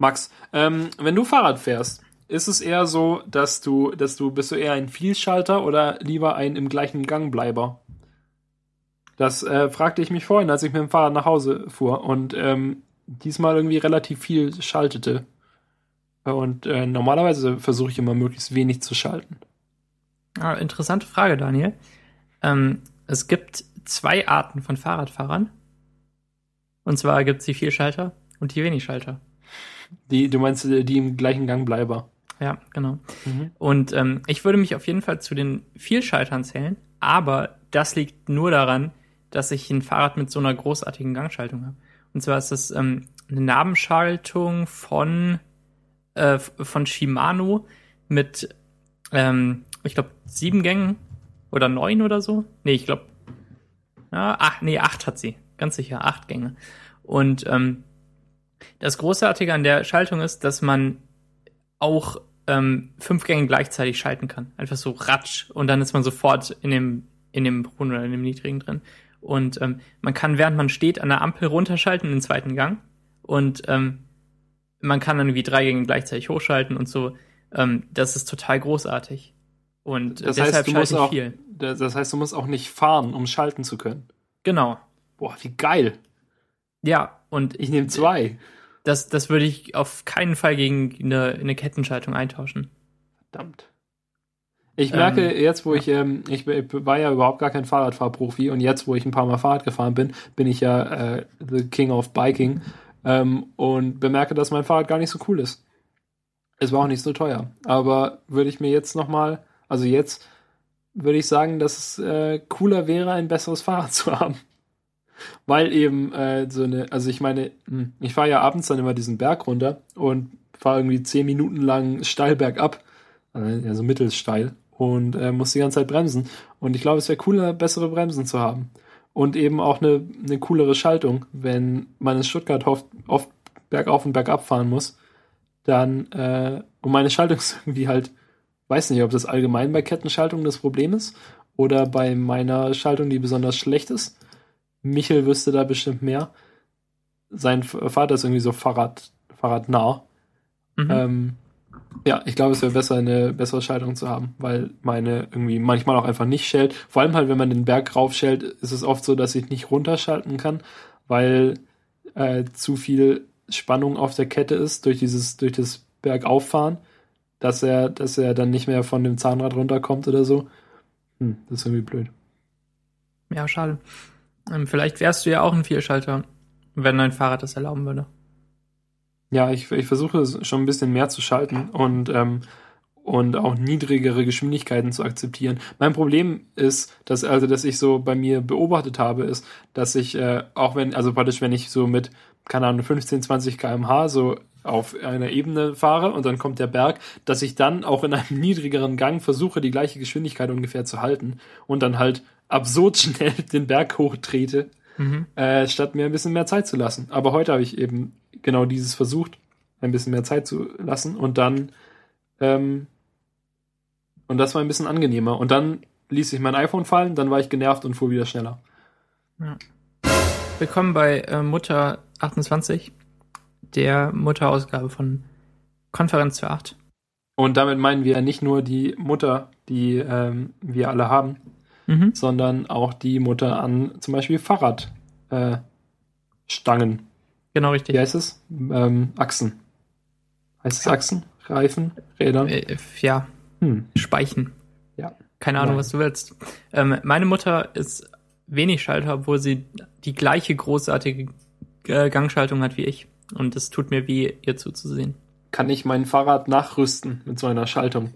Max, ähm, wenn du Fahrrad fährst, ist es eher so, dass du, dass du bist du eher ein Vielschalter oder lieber ein im gleichen Gangbleiber? Das äh, fragte ich mich vorhin, als ich mit dem Fahrrad nach Hause fuhr und ähm, diesmal irgendwie relativ viel schaltete. Und äh, normalerweise versuche ich immer möglichst wenig zu schalten. Ah, interessante Frage, Daniel. Ähm, es gibt zwei Arten von Fahrradfahrern. Und zwar gibt es die Vielschalter und die Wenigschalter. Die, du meinst äh, die im gleichen Gangbleiber? Ja, genau. Mhm. Und ähm, ich würde mich auf jeden Fall zu den Vielschaltern zählen, aber das liegt nur daran, dass ich ein Fahrrad mit so einer großartigen Gangschaltung habe. Und zwar ist das ähm, eine Nabenschaltung von, äh, von Shimano mit, ähm, ich glaube, sieben Gängen oder neun oder so. Nee, ich glaube, ja, ach, nee, acht hat sie. Ganz sicher, acht Gänge. Und ähm, das Großartige an der Schaltung ist, dass man auch ähm, fünf Gänge gleichzeitig schalten kann. Einfach so ratsch und dann ist man sofort in dem, in dem hohen oder in dem niedrigen drin. Und ähm, man kann, während man steht, an der Ampel runterschalten in den zweiten Gang. Und ähm, man kann dann irgendwie drei Gänge gleichzeitig hochschalten und so. Ähm, das ist total großartig. Und das deshalb heißt, du musst auch, viel. Das heißt, du musst auch nicht fahren, um schalten zu können. Genau. Boah, wie geil. Ja, und ich nehme zwei. Das, das würde ich auf keinen Fall gegen eine, eine Kettenschaltung eintauschen. Verdammt. Ich merke ähm, jetzt, wo ja. ich, ähm, ich war ja überhaupt gar kein Fahrradfahrprofi und jetzt, wo ich ein paar Mal Fahrrad gefahren bin, bin ich ja äh, the King of Biking ähm, und bemerke, dass mein Fahrrad gar nicht so cool ist. Es war auch nicht so teuer, aber würde ich mir jetzt nochmal, also jetzt würde ich sagen, dass es äh, cooler wäre, ein besseres Fahrrad zu haben. Weil eben äh, so eine, also ich meine, hm, ich fahre ja abends dann immer diesen Berg runter und fahre irgendwie zehn Minuten lang steil bergab, äh, also mittelsteil und äh, muss die ganze Zeit bremsen. Und ich glaube, es wäre cooler, bessere Bremsen zu haben. Und eben auch eine, eine coolere Schaltung, wenn man in Stuttgart oft, oft bergauf und bergab fahren muss, dann, äh, und meine Schaltung ist irgendwie halt, weiß nicht, ob das allgemein bei Kettenschaltungen das Problem ist oder bei meiner Schaltung, die besonders schlecht ist. Michel wüsste da bestimmt mehr. Sein Vater ist irgendwie so Fahrrad, Fahrradnah. Mhm. Ähm, ja, ich glaube, es wäre besser, eine bessere Schaltung zu haben, weil meine irgendwie manchmal auch einfach nicht schellt. Vor allem halt, wenn man den Berg raufschellt, ist es oft so, dass ich nicht runterschalten kann, weil äh, zu viel Spannung auf der Kette ist durch dieses, durch das Bergauffahren, dass er, dass er dann nicht mehr von dem Zahnrad runterkommt oder so. Hm, das ist irgendwie blöd. Ja, schade. Ähm, vielleicht wärst du ja auch ein Vierschalter, wenn dein Fahrrad das erlauben würde. Ja, ich, ich versuche schon ein bisschen mehr zu schalten und, ähm, und auch niedrigere Geschwindigkeiten zu akzeptieren. Mein Problem ist, dass, also, dass ich so bei mir beobachtet habe, ist, dass ich, äh, auch wenn, also praktisch, wenn ich so mit, keine Ahnung, 15, 20 kmh so auf einer Ebene fahre und dann kommt der Berg, dass ich dann auch in einem niedrigeren Gang versuche, die gleiche Geschwindigkeit ungefähr zu halten und dann halt absurd schnell den Berg hochtrete, mhm. äh, statt mir ein bisschen mehr Zeit zu lassen. Aber heute habe ich eben genau dieses versucht, ein bisschen mehr Zeit zu lassen und dann ähm, und das war ein bisschen angenehmer. Und dann ließ ich mein iPhone fallen, dann war ich genervt und fuhr wieder schneller. Ja. Willkommen bei äh, Mutter 28, der Mutterausgabe von Konferenz für 8. Und damit meinen wir nicht nur die Mutter, die ähm, wir alle haben, mhm. sondern auch die Mutter an zum Beispiel Fahrradstangen. Äh, genau, richtig. Wie heißt es? Ähm, Achsen. Heißt es Achsen? Reifen? Räder? Äh, ja. Hm. Speichen. Ja. Keine Ahnung, Nein. was du willst. Ähm, meine Mutter ist wenig Schalter, obwohl sie die gleiche großartige äh, Gangschaltung hat wie ich. Und es tut mir weh, ihr zuzusehen. Kann ich mein Fahrrad nachrüsten mit so einer Schaltung?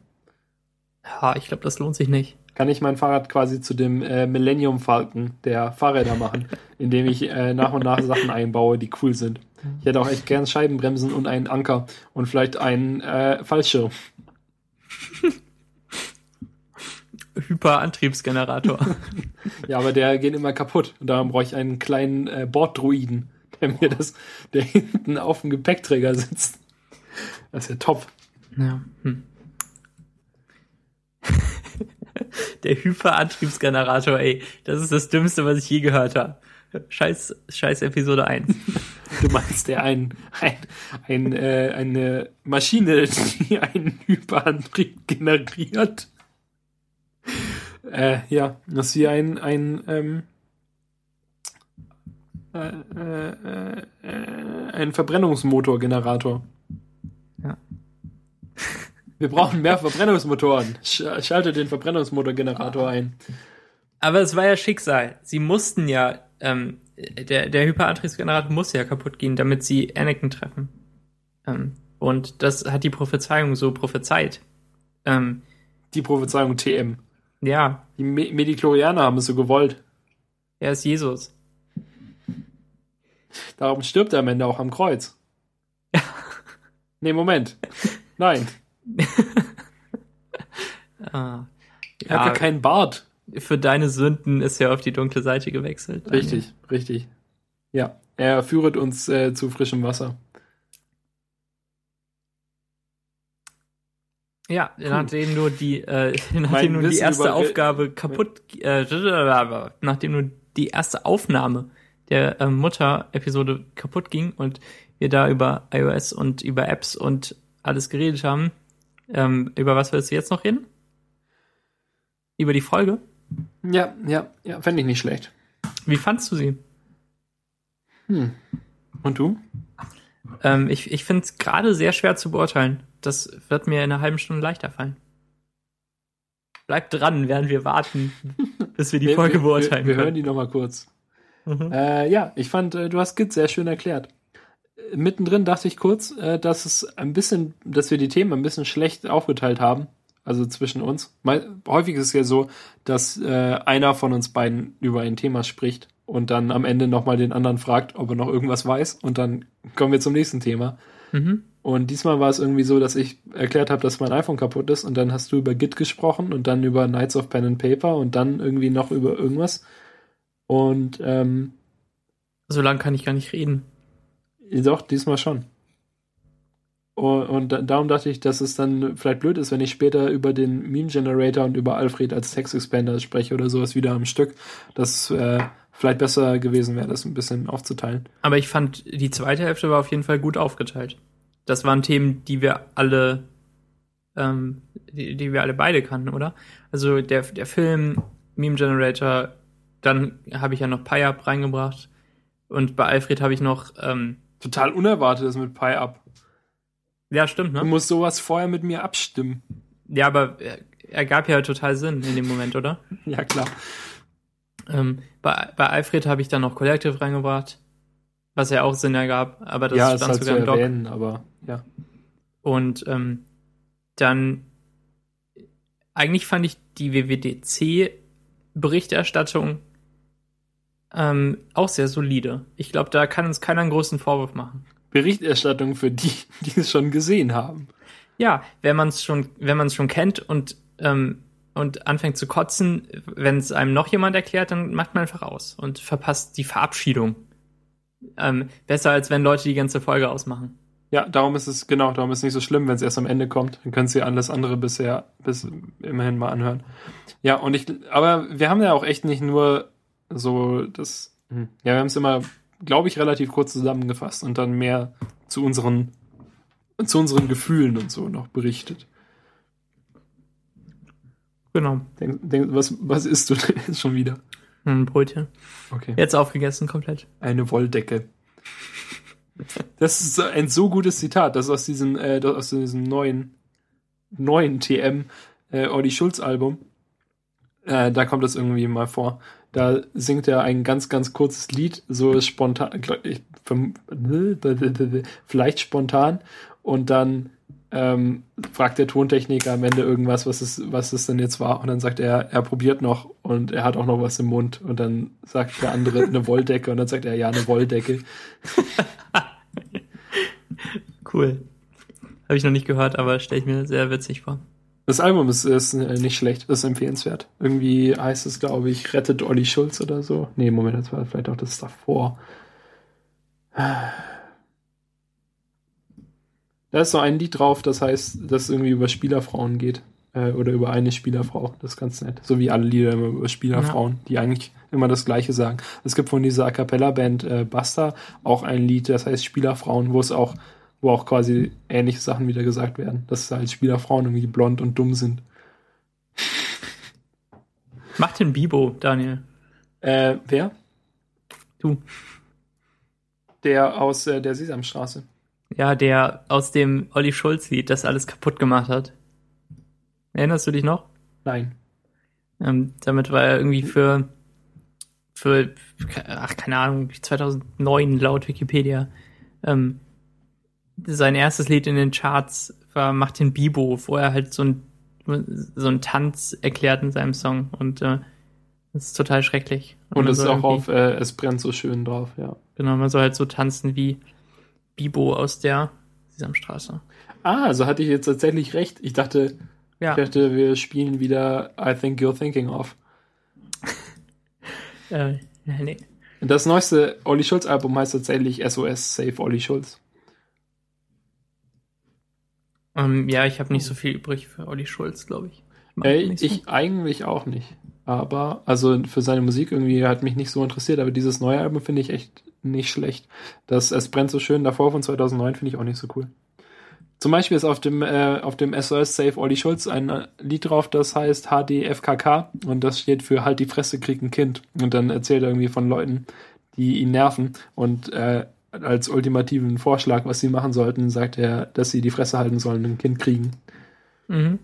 Ja, ich glaube, das lohnt sich nicht kann ich mein Fahrrad quasi zu dem äh, Millennium Falken der Fahrräder machen, indem ich äh, nach und nach Sachen einbaue, die cool sind. Ich hätte auch echt gern Scheibenbremsen und einen Anker und vielleicht einen äh, Fallschirm. Hyperantriebsgenerator. ja, aber der geht immer kaputt und darum brauche ich einen kleinen äh, Borddruiden, der mir das, der hinten auf dem Gepäckträger sitzt. Das ist ja top. Ja. Hm. Der Hyperantriebsgenerator, ey. Das ist das Dümmste, was ich je gehört habe. Scheiß, scheiß Episode 1. Du meinst der ein, ein, ein äh, eine Maschine, die einen Hyperantrieb generiert. Äh, ja, das ist wie ein, ein ähm, äh, äh, äh, ein Verbrennungsmotorgenerator. Ja. Wir brauchen mehr Verbrennungsmotoren. Sch schalte den Verbrennungsmotorgenerator ein. Aber es war ja Schicksal. Sie mussten ja, ähm, der, der Hyperantriebsgenerator muss ja kaputt gehen, damit sie Anakin treffen. Ähm, und das hat die Prophezeiung so prophezeit. Ähm, Die Prophezeiung TM. ja, Die Me Mediklorianer haben es so gewollt. er ist Jesus. Darum stirbt er am Ende auch am Kreuz. nee, Moment. Nein, Ah, er hat ja keinen Bart. für deine Sünden ist er auf die dunkle Seite gewechselt. Richtig, richtig. Ja, er führet uns äh, zu frischem Wasser. Ja, nachdem du die, äh, nachdem du die erste Aufgabe kaputt, äh, nachdem du die erste Aufnahme der äh, Mutter-Episode kaputt ging und wir da über iOS und über Apps und alles geredet haben, ähm, über was willst du jetzt noch reden? Über die Folge? Ja, ja, ja, fände ich nicht schlecht. Wie fandst du sie? Und du? Ähm, ich ich finde es gerade sehr schwer zu beurteilen. Das wird mir in einer halben Stunde leichter fallen. Bleib dran, während wir warten, bis wir die Folge wir, beurteilen Wir, wir hören die nochmal kurz. Mhm. Äh, ja, ich fand, äh, du hast Git sehr schön erklärt. Mittendrin dachte ich kurz, äh, dass es ein bisschen, dass wir die Themen ein bisschen schlecht aufgeteilt haben. Also zwischen uns. Mal, häufig ist es ja so, dass äh, einer von uns beiden über ein Thema spricht und dann am Ende nochmal den anderen fragt, ob er noch irgendwas weiß und dann kommen wir zum nächsten Thema. Mhm. Und diesmal war es irgendwie so, dass ich erklärt habe, dass mein iPhone kaputt ist und dann hast du über Git gesprochen und dann über Knights of Pen and Paper und dann irgendwie noch über irgendwas. Und ähm, So lange kann ich gar nicht reden. Doch, diesmal schon. Und, und da- darum dachte ich, dass es dann vielleicht blöd ist, wenn ich später über den Meme Generator und über Alfred als Text Expander spreche oder sowas wieder am Stück. Das äh, vielleicht besser gewesen wäre, das ein bisschen aufzuteilen. Aber ich fand, die zweite Hälfte war auf jeden Fall gut aufgeteilt. Das waren Themen, die wir alle, ähm, die, die wir alle beide kannten, oder? Also der, der Film, Meme Generator, dann habe ich ja noch PyUp reingebracht. Und bei Alfred habe ich noch, ähm, Total unerwartet ist mit Pi-Up. ja, stimmt, Du ne? musst sowas vorher mit mir abstimmen. Ja, aber er, er gab ja total Sinn in dem Moment, oder? Ja, klar. Ähm, bei, bei Alfred habe ich dann noch Collective reingebracht, was ja auch Sinn ergab, aber das ja, ist stand halt sogar im Doc. erwähnen, aber ja. Und ähm, dann eigentlich fand ich die WWDC-Berichterstattung ähm, auch sehr solide. Ich glaube, da kann uns keiner einen großen Vorwurf machen. Berichterstattung für die, die es schon gesehen haben. Ja, wenn man es schon, wenn man es schon kennt und ähm, und anfängt zu kotzen, wenn es einem noch jemand erklärt, dann macht man einfach aus und verpasst die Verabschiedung. Ähm, besser als wenn Leute die ganze Folge ausmachen. Ja, darum ist es, genau, darum ist es nicht so schlimm, wenn es erst am Ende kommt. Dann können sie alles andere bisher, bis immerhin mal anhören. Ja, und ich, aber wir haben ja auch echt nicht nur so das, hm, ja, wir haben es immer, glaube ich, relativ kurz zusammengefasst und dann mehr zu unseren, zu unseren Gefühlen und so noch berichtet. Genau. Denk, denk, was, was isst du denn jetzt schon wieder? Ein Brötchen. Okay. Jetzt aufgegessen komplett. Eine Wolldecke. Das ist ein so gutes Zitat, das aus diesem, äh, aus diesem neuen, neuen TM äh, Olli Schulz Album. Äh, da kommt das irgendwie mal vor. Da singt er ein ganz, ganz kurzes Lied, so spontan, glaub ich, vielleicht spontan, und dann ähm, fragt der Tontechniker am Ende irgendwas, was es, was es denn jetzt war, und dann sagt er, er probiert noch und er hat auch noch was im Mund, und dann sagt der andere eine Wolldecke, und dann sagt er, ja, eine Wolldecke. Cool. Habe ich noch nicht gehört, aber stelle ich mir sehr witzig vor. Das Album ist, ist äh, nicht schlecht, ist empfehlenswert. Irgendwie heißt es, glaube ich, Rettet Olli Schulz oder so. Nee, Moment, das war vielleicht auch das davor. Da ist so ein Lied drauf, das heißt, das irgendwie über Spielerfrauen geht. Äh, oder über eine Spielerfrau. Das ist ganz nett. So wie alle Lieder immer über Spielerfrauen, ja. die eigentlich immer das Gleiche sagen. Es gibt von dieser A Cappella-Band äh, Basta auch ein Lied, das heißt Spielerfrauen, wo es auch, wo auch quasi ähnliche Sachen wieder gesagt werden. Dass halt Spielerfrauen irgendwie blond und dumm sind. Macht den Bibo, Daniel. Äh, wer? Du. Der aus äh, der Sesamstraße. Ja, der aus dem Olli Schulz-Lied das alles kaputt gemacht hat. Erinnerst du dich noch? Nein. Ähm, damit war er irgendwie für, für, ach, keine Ahnung, 2009 laut Wikipedia. Ähm, sein erstes Lied in den Charts war Macht den Bibo, wo er halt so ein, so ein Tanz erklärt in seinem Song und äh, das ist total schrecklich. Und, es ist auch auf äh, Es brennt so schön drauf, ja. Genau, man soll halt so tanzen wie Bibo aus der Sesamstraße. Ah, also hatte ich jetzt tatsächlich recht. Ich dachte, ja. ich dachte, wir spielen wieder I Think You're Thinking of. äh, nee. Das neueste Olli Schulz Album heißt tatsächlich SOS Save Olli Schulz. Ähm, ja, ich habe nicht so viel übrig für Olli Schulz, glaube ich. Ich, Ey, so. ich eigentlich auch nicht. Aber, also für seine Musik irgendwie hat mich nicht so interessiert, aber dieses neue Album finde ich echt nicht schlecht. Das Es brennt so schön davor von 2009 finde ich auch nicht so cool. Zum Beispiel ist auf dem, äh, auf dem SOS Save Olli Schulz ein äh, Lied drauf, das heißt HDFKK und das steht für Halt die Fresse, krieg ein Kind. Und dann erzählt er irgendwie von Leuten, die ihn nerven und äh, als ultimativen Vorschlag, was sie machen sollten, sagt er, dass sie die Fresse halten sollen und ein Kind kriegen. Mhm.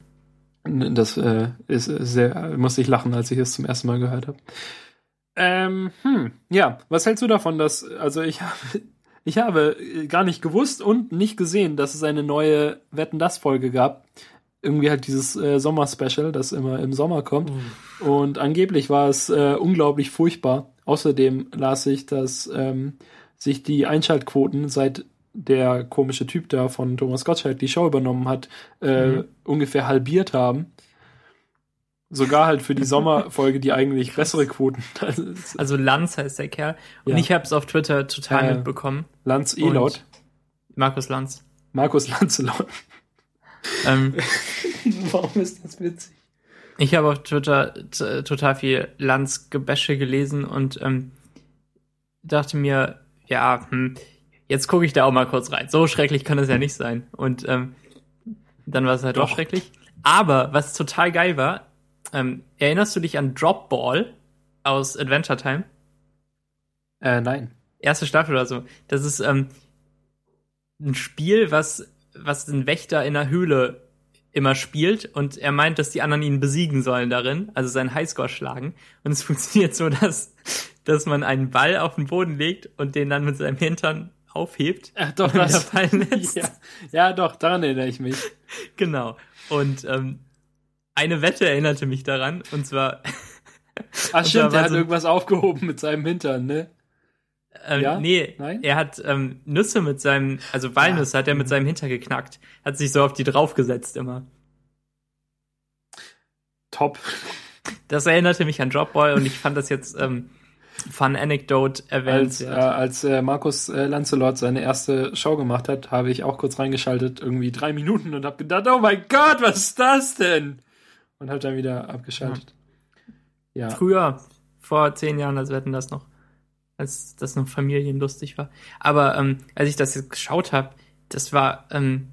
Das äh, ist sehr, musste ich lachen, als ich es zum ersten Mal gehört habe. Ähm, hm, ja, was hältst du davon, dass, also ich habe, ich habe gar nicht gewusst und nicht gesehen, dass es eine neue Wetten das Folge gab. Irgendwie halt dieses äh, Sommer-Special, das immer im Sommer kommt. Mhm. Und angeblich war es äh, unglaublich furchtbar. Außerdem las ich, dass ähm, sich die Einschaltquoten seit der komische Typ da von Thomas Gottschalk die Show übernommen hat, äh, mhm. ungefähr halbiert haben. Sogar halt für die Sommerfolge, die eigentlich bessere Quoten. also Lanz heißt der Kerl. Und ja. ich habe es auf Twitter total äh, mitbekommen. Lanz Elot. Markus Lanz. Markus Lanzelot. Ähm, Warum ist das witzig? Ich habe auf Twitter total viel Lanz-Gebäsche gelesen und ähm, dachte mir, ja, hm, jetzt gucke ich da auch mal kurz rein. So schrecklich kann es ja nicht sein. Und ähm, dann war es halt doch. auch schrecklich. Aber was total geil war, ähm, erinnerst du dich an Drop Ball aus Adventure Time? Äh, nein. Erste Staffel oder so. Das ist ähm, ein Spiel, was, was ein Wächter in der Höhle immer spielt und er meint, dass die anderen ihn besiegen sollen darin, also seinen Highscore schlagen. Und es funktioniert so, dass, dass man einen Ball auf den Boden legt und den dann mit seinem Hintern aufhebt. Ach doch, das fallen lässt. Ja, ja, doch, daran erinnere ich mich. Genau. Und ähm, eine Wette erinnerte mich daran, und zwar. Ach stimmt, er hat so, irgendwas aufgehoben mit seinem Hintern, ne? Ähm, ja? Nee, Nein? er hat ähm, Nüsse mit seinem, also Walnüsse ja. hat er mit seinem Hintern geknackt. Hat sich so auf die draufgesetzt immer. Top. Das erinnerte mich an Dropboy und ich fand das jetzt ähm, Fun Anecdote erwähnt. Als, äh, als äh, Markus äh, Lancelot seine erste Show gemacht hat, habe ich auch kurz reingeschaltet, irgendwie drei Minuten und habe gedacht, oh mein Gott, was ist das denn? Und habe dann wieder abgeschaltet. Ja. ja. Früher, vor zehn Jahren, als wir hatten das noch, als das noch familienlustig war. Aber ähm, als ich das jetzt geschaut habe, das war ähm,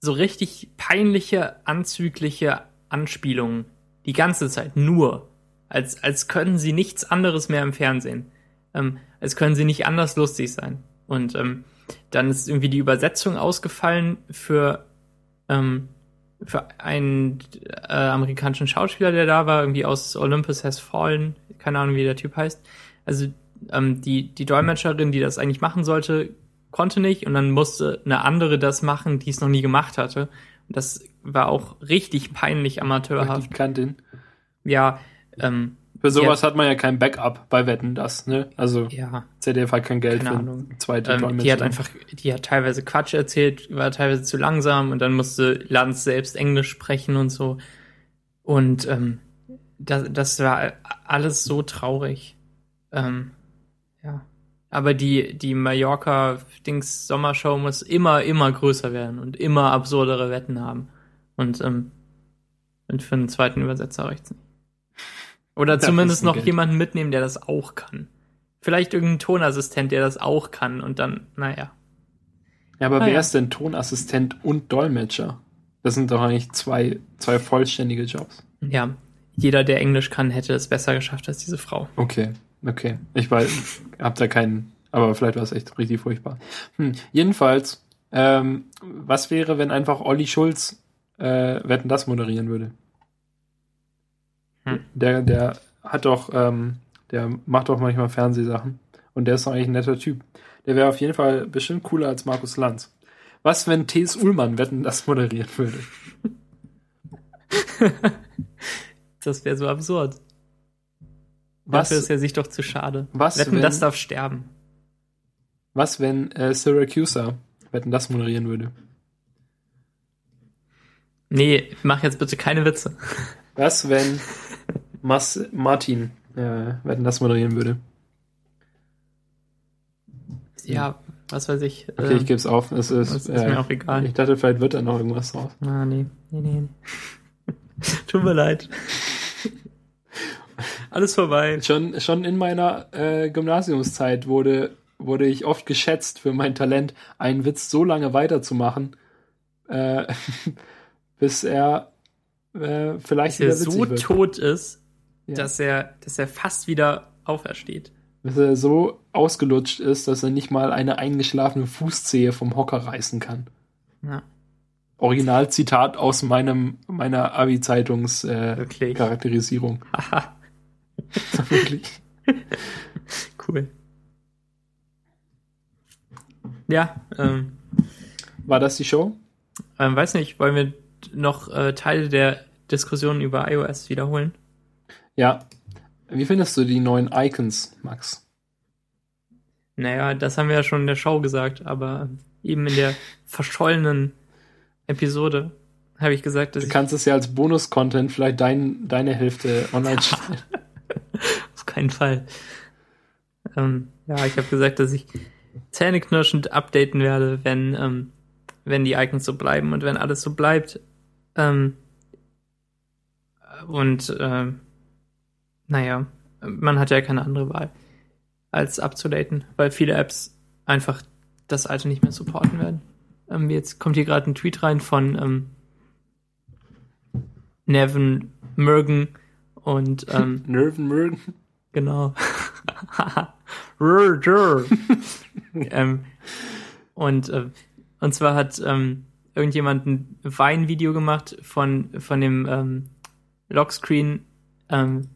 so richtig peinliche, anzügliche Anspielungen. Die ganze Zeit nur als, als können sie nichts anderes mehr im Fernsehen. Ähm, als können sie nicht anders lustig sein. Und ähm, dann ist irgendwie die Übersetzung ausgefallen für, ähm, für einen äh, amerikanischen Schauspieler, der da war, irgendwie aus Olympus Has Fallen, keine Ahnung, wie der Typ heißt. Also ähm, die, die Dolmetscherin, die das eigentlich machen sollte, konnte nicht und dann musste eine andere das machen, die es noch nie gemacht hatte. Und das war auch richtig peinlich amateurhaft. Die Kantin. Ja, ähm, für sowas hat, hat, man ja kein Backup bei Wetten, das, ne? Also ja, ZDF hat kein Geld für Ahnung. zweite ähm, Die hat einfach, die hat teilweise Quatsch erzählt, war teilweise zu langsam und dann musste Lanz selbst Englisch sprechen und so. Und ähm, das, das war alles so traurig. Ähm, ja. Aber die, die Mallorca-Dings-Sommershow muss immer, immer größer werden und immer absurdere Wetten haben. Und ähm, Und für einen zweiten Übersetzer reicht's nicht. Oder zumindest noch Geld. jemanden mitnehmen, der das auch kann. Vielleicht irgendein Tonassistent, der das auch kann und dann, naja. Ja, aber Ah, wer ist denn Tonassistent und Dolmetscher? Das sind doch eigentlich zwei, zwei vollständige Jobs. Ja, jeder, der Englisch kann, hätte es besser geschafft als diese Frau. Okay, okay. Ich weiß, hab da keinen, aber vielleicht war es echt richtig furchtbar. Hm. Jedenfalls, ähm, was wäre, wenn einfach Olli Schulz äh, Wetten das moderieren würde? Hm. Der, der hat doch, ähm, der macht doch manchmal Fernsehsachen und der ist doch eigentlich ein netter Typ. Der wäre auf jeden Fall bestimmt cooler als Markus Lanz. Was, wenn T.S. Ullmann Wetten das moderieren würde? Das wäre so absurd. Was, Dafür ist er sich doch zu schade. was, Wetten, wenn- das darf sterben. was, wenn äh, Syracusa Wetten das moderieren würde? Nee, mach jetzt bitte keine Witze. Was, wenn Mas Martin äh, Wetten das moderieren würde? Ja, was weiß ich. Okay, ähm, ich gebe es auf. Es ist, das ist mir auch egal. Ich dachte, vielleicht wird da noch irgendwas draus. Ah, nee, nee, nee. nee. Tut mir leid. Alles vorbei. Schon, schon in meiner äh, Gymnasiumszeit wurde, wurde ich oft geschätzt für mein Talent, einen Witz so lange weiterzumachen, äh, bis er äh, vielleicht Dass er so wird. tot ist, Ja. dass er, dass er fast wieder aufersteht. Bis er so ausgelutscht ist, dass er nicht mal eine eingeschlafene Fußzehe vom Hocker reißen kann. Ja, Originalzitat aus meinem meiner Abi-Zeitungs äh. Haha, Wirklich. cool. Ja, ähm, War das die Show? ähm, weiß nicht, wollen wir noch äh, Teile der Diskussion über iOS wiederholen? Ja. Wie findest du die neuen Icons, Max? Naja, das haben wir ja schon in der Show gesagt, aber eben in der verschollenen Episode habe ich gesagt, dass Du kannst es ja als Bonus-Content vielleicht dein, deine Hälfte online stellen. auf keinen Fall. Ähm, ja, ich habe gesagt, dass ich zähneknirschend updaten werde, wenn, ähm, wenn die Icons so bleiben und wenn alles so bleibt. Ähm, und ähm, naja, man hat ja keine andere Wahl, als abzudaten, weil viele Apps einfach das alte nicht mehr supporten werden. Ähm, jetzt kommt hier gerade ein Tweet rein von ähm, Nevin Mergen und ähm, Nerven mögen. Genau. Ähm, und, äh, und zwar hat ähm, irgendjemand ein Wein-Video gemacht von, von dem ähm, Lockscreen, ähm,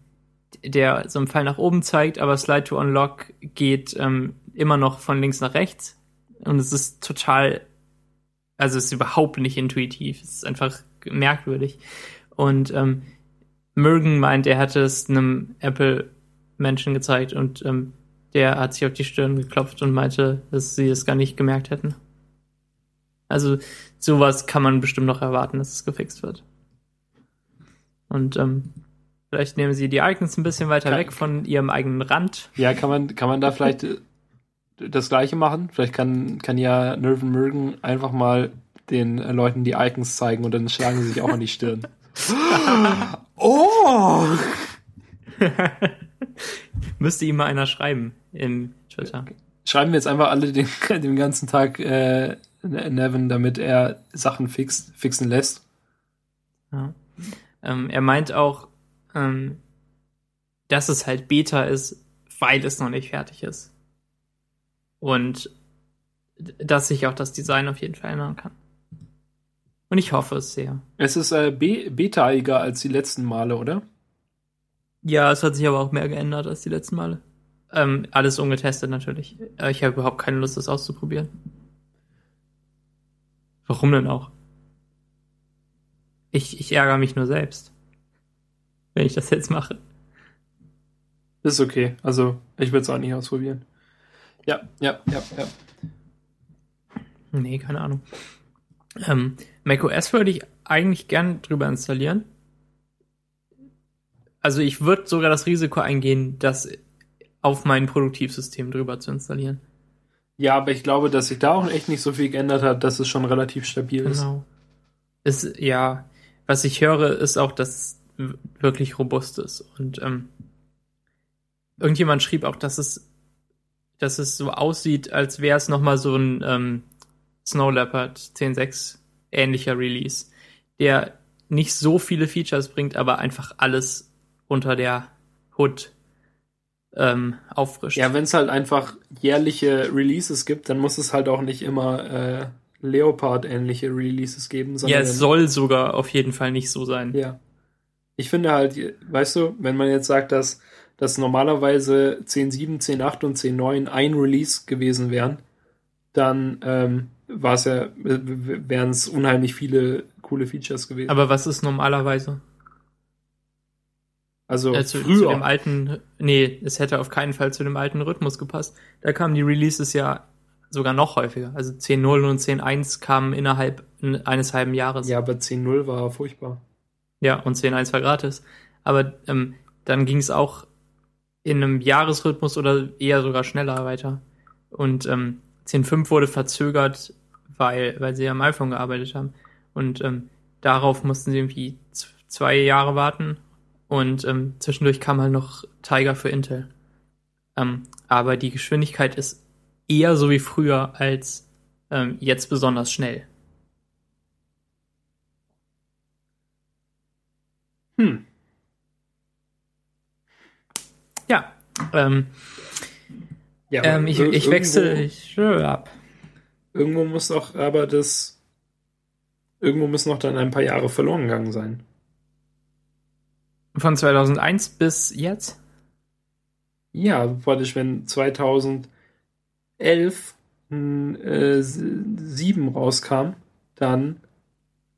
der so einen Pfeil nach oben zeigt, aber Slide to Unlock geht ähm, immer noch von links nach rechts. Und es ist total, also es ist überhaupt nicht intuitiv. Es ist einfach merkwürdig. Und ähm, Mergen meint, er hätte es einem Apple-Menschen gezeigt und ähm, der hat sich auf die Stirn geklopft und meinte, dass sie es gar nicht gemerkt hätten. Also sowas kann man bestimmt noch erwarten, dass es gefixt wird. Und ähm, vielleicht nehmen sie die Icons ein bisschen weiter Kann- weg von ihrem eigenen Rand. Ja, kann man, kann man da vielleicht äh, das Gleiche machen? Vielleicht kann, kann ja Nerven mögen einfach mal den äh, Leuten die Icons zeigen und dann schlagen sie sich auch an die Stirn. oh! Müsste ihm mal einer schreiben im Twitter. Schreiben wir jetzt einfach alle den, den ganzen Tag äh, Nevin, damit er Sachen fixt, fixen lässt. Ja. Ähm, er meint auch, ähm, dass es halt Beta ist, weil es noch nicht fertig ist. Und dass sich auch das Design auf jeden Fall ändern kann. Und ich hoffe es sehr. Es ist äh, be betaiger als die letzten Male, oder? Ja, es hat sich aber auch mehr geändert als die letzten Male. Ähm, alles ungetestet natürlich. Äh, Ich habe überhaupt keine Lust, das auszuprobieren. Warum denn auch? Ich, ich ärgere mich nur selbst, wenn ich das jetzt mache. Ist okay. Also, ich würde es auch nicht ausprobieren. Ja, ja, ja, ja. Nee, keine Ahnung. Ähm, macOS würde ich eigentlich gern drüber installieren. Also ich würde sogar das Risiko eingehen, das auf mein Produktivsystem drüber zu installieren. Ja, aber ich glaube, dass sich da auch echt nicht so viel geändert hat, dass es schon relativ stabil ist. Genau. Ist, ja, was ich höre, ist auch, dass es wirklich robust ist. Und ähm, irgendjemand schrieb auch, dass es, dass es so aussieht, als wäre es nochmal so ein ähm, Snow Leopard 10.6 ähnlicher Release, der nicht so viele Features bringt, aber einfach alles unter der Hood ähm, auffrischt. Ja, wenn es halt einfach jährliche Releases gibt, dann muss es halt auch nicht immer äh, Leopard-ähnliche Releases geben, ja, sondern es soll sogar auf jeden Fall nicht so sein. Ja. Ich finde halt, weißt du, wenn man jetzt sagt, dass, dass normalerweise 10.7, 10.8 und 10.9 ein Release gewesen wären, dann ähm, war es ja, wären es unheimlich viele coole Features gewesen. Aber was ist normalerweise? Also Äh, zu, zu früher. dem alten, nee, es hätte auf keinen Fall zu dem alten Rhythmus gepasst. Da kamen die Releases ja sogar noch häufiger. Also 10.0 und 10.1 kamen innerhalb eines halben Jahres. ja, aber 10.0 war furchtbar. Ja, und 10.1 war gratis. Aber ähm, dann ging es auch in einem Jahresrhythmus oder eher sogar schneller weiter. Und ähm, 10.5 wurde verzögert, weil, weil sie am iPhone gearbeitet haben. Und ähm, darauf mussten sie irgendwie zwei Jahre warten. Und ähm, zwischendurch kam halt noch Tiger für Intel. Ähm, aber die Geschwindigkeit ist eher so wie früher als ähm, jetzt besonders schnell. Hm. Ja. Ähm, Ja, ähm, ich, ich wechsle irgendwo- ich, äh, ab. Irgendwo muss doch aber das. Irgendwo müssen noch dann ein paar Jahre verloren gegangen sein. Von 2001 bis jetzt? Ja, praktisch, wenn 2011 ein, äh, 7 rauskam, dann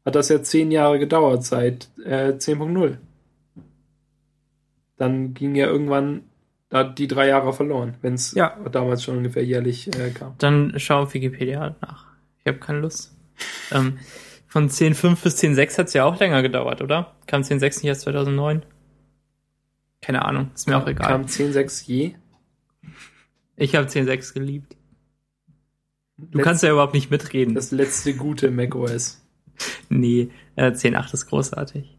hat das ja 10 Jahre gedauert seit äh, 10.0. Dann ging ja irgendwann da die drei Jahre verloren, wenn es Ja. damals schon ungefähr jährlich äh, kam. Dann schau auf Wikipedia nach. Ich habe keine Lust. ähm, von 10.5 bis 10.6 hat es ja auch länger gedauert, oder? Kam 10.6 nicht erst 2009? Keine Ahnung, ist mir auch egal. Kam 10.6 je. Ich habe 10.6 geliebt. Du Letz- kannst ja überhaupt nicht mitreden. das letzte gute macOS. Nee, äh, 10.8 ist großartig.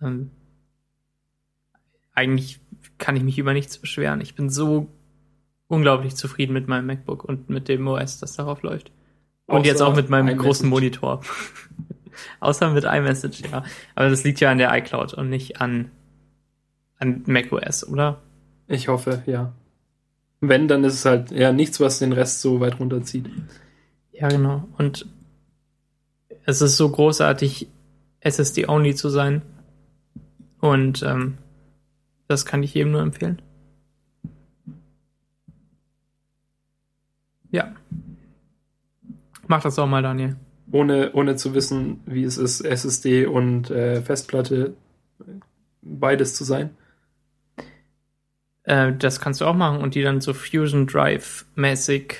Ähm, eigentlich kann ich mich über nichts beschweren. Ich bin so unglaublich zufrieden mit meinem MacBook und mit dem OS, das darauf läuft. Und jetzt auch mit meinem großen Monitor. Außer mit iMessage, ja. Aber das liegt ja an der iCloud und nicht an, an macOS, oder? Ich hoffe, ja. Wenn, dann ist es halt ja nichts, was den Rest so weit runterzieht. Ja, genau. Und es ist so großartig, SSD-only zu sein. Und ähm, das kann ich jedem nur empfehlen. Ja. Mach das auch mal, Daniel. Ohne, ohne zu wissen, wie es ist, SSD und äh, Festplatte beides zu sein. Äh, das kannst du auch machen und die dann so Fusion Drive-mäßig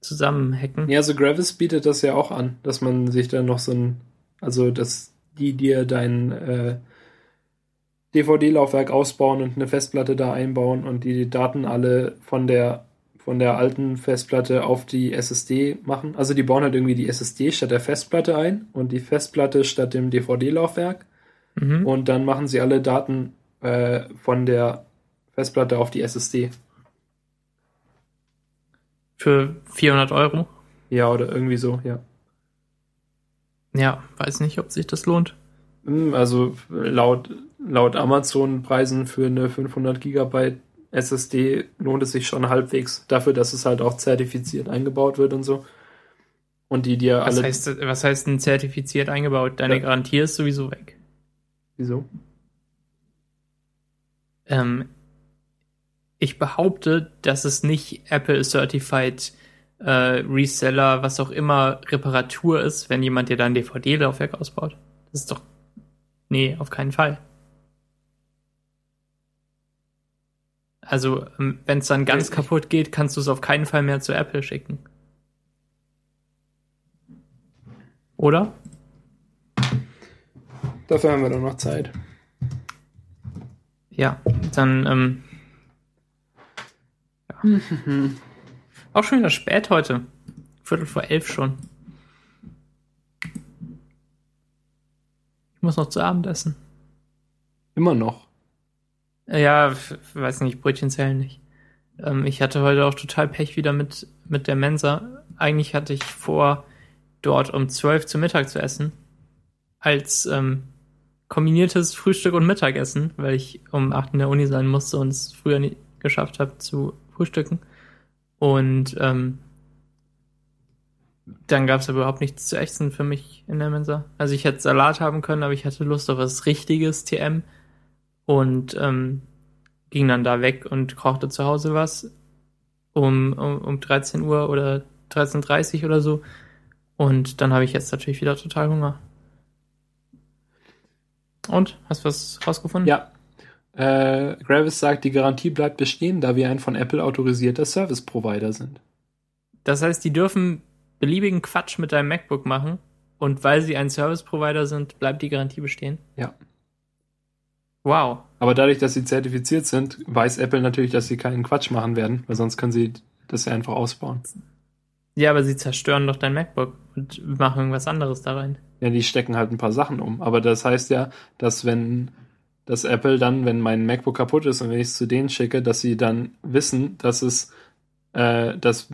zusammenhacken. Ja, so Gravis bietet das ja auch an, dass man sich dann noch so ein, also dass die dir dein äh, DVD-Laufwerk ausbauen und eine Festplatte da einbauen und die Daten alle von der von der alten Festplatte auf die SSD machen. Also die bauen halt irgendwie die SSD statt der Festplatte ein und die Festplatte statt dem DVD-Laufwerk Mhm. und dann machen sie alle Daten äh, von der Festplatte auf die SSD. Für 400 Euro. Ja, oder irgendwie so, ja. Ja, weiß nicht, ob sich das lohnt. Hm, Also laut, laut Amazon-Preisen für eine 500 Gigabyte SSD lohnt es sich schon halbwegs dafür, dass es halt auch zertifiziert eingebaut wird und so. Und die dir Was alle. heißt, was heißt denn zertifiziert eingebaut? Deine Ja. Garantie ist sowieso weg. Wieso? Ähm, ich behaupte, dass es nicht Apple Certified äh, Reseller, was auch immer, Reparatur ist, wenn jemand dir dann DVD-Laufwerk ausbaut. Das ist doch. Nee, auf keinen Fall. Also, wenn es dann ganz kaputt geht, kannst du es auf keinen Fall mehr zu Apple schicken. Oder? Dafür haben wir doch noch Zeit. Ja, dann ähm, ja. auch schon wieder spät heute. Viertel vor elf schon. Ich muss noch zu Abend essen. Immer noch. Ja, weiß nicht, Brötchen zählen nicht. Ähm, ich hatte heute auch total Pech wieder mit, mit der Mensa. Eigentlich hatte ich vor, dort um zwölf zu Mittag zu essen. Als ähm, kombiniertes Frühstück und Mittagessen, weil ich um acht in der Uni sein musste und es früher nie geschafft habe zu frühstücken. Und ähm, dann gab es aber überhaupt nichts zu essen für mich in der Mensa. Also ich hätte Salat haben können, aber ich hatte Lust auf was richtiges TM und ähm, ging dann da weg und kochte zu Hause was um, um, um 13 Uhr oder 13.30 Uhr oder so. Und dann habe ich jetzt natürlich wieder total Hunger. Und? Hast du was rausgefunden? Ja. Äh, Gravis sagt, die Garantie bleibt bestehen, da wir ein von Apple autorisierter Service Provider sind. Das heißt, die dürfen beliebigen Quatsch mit deinem MacBook machen und weil sie ein Service Provider sind, bleibt die Garantie bestehen? Ja. Wow. Aber dadurch, dass sie zertifiziert sind, weiß Apple natürlich, dass sie keinen Quatsch machen werden, weil sonst können sie das ja einfach ausbauen. Ja, aber sie zerstören doch dein MacBook und machen irgendwas anderes da rein. Ja, die stecken halt ein paar Sachen um. Aber das heißt ja, dass wenn dass Apple dann, wenn mein MacBook kaputt ist und wenn ich es zu denen schicke, dass sie dann wissen, dass es, äh, dass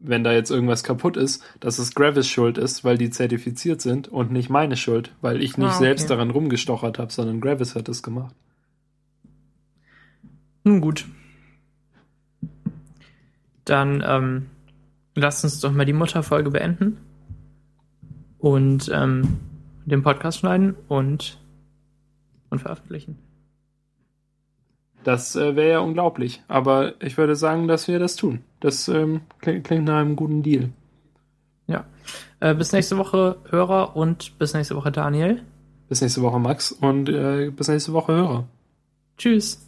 wenn da jetzt irgendwas kaputt ist, dass es Gravis Schuld ist, weil die zertifiziert sind und nicht meine Schuld, weil ich nicht ah, okay. selbst daran rumgestochert habe, sondern Gravis hat es gemacht. Nun gut. Dann ähm, lasst uns doch mal die Mutterfolge beenden und ähm, den Podcast schneiden und, und veröffentlichen. Das äh, wäre ja unglaublich. Aber ich würde sagen, dass wir das tun. Das ähm, klingt, klingt nach einem guten Deal. Ja. Äh, bis nächste Woche Hörer und bis nächste Woche Daniel. Bis nächste Woche Max und äh, bis nächste Woche Hörer. Tschüss.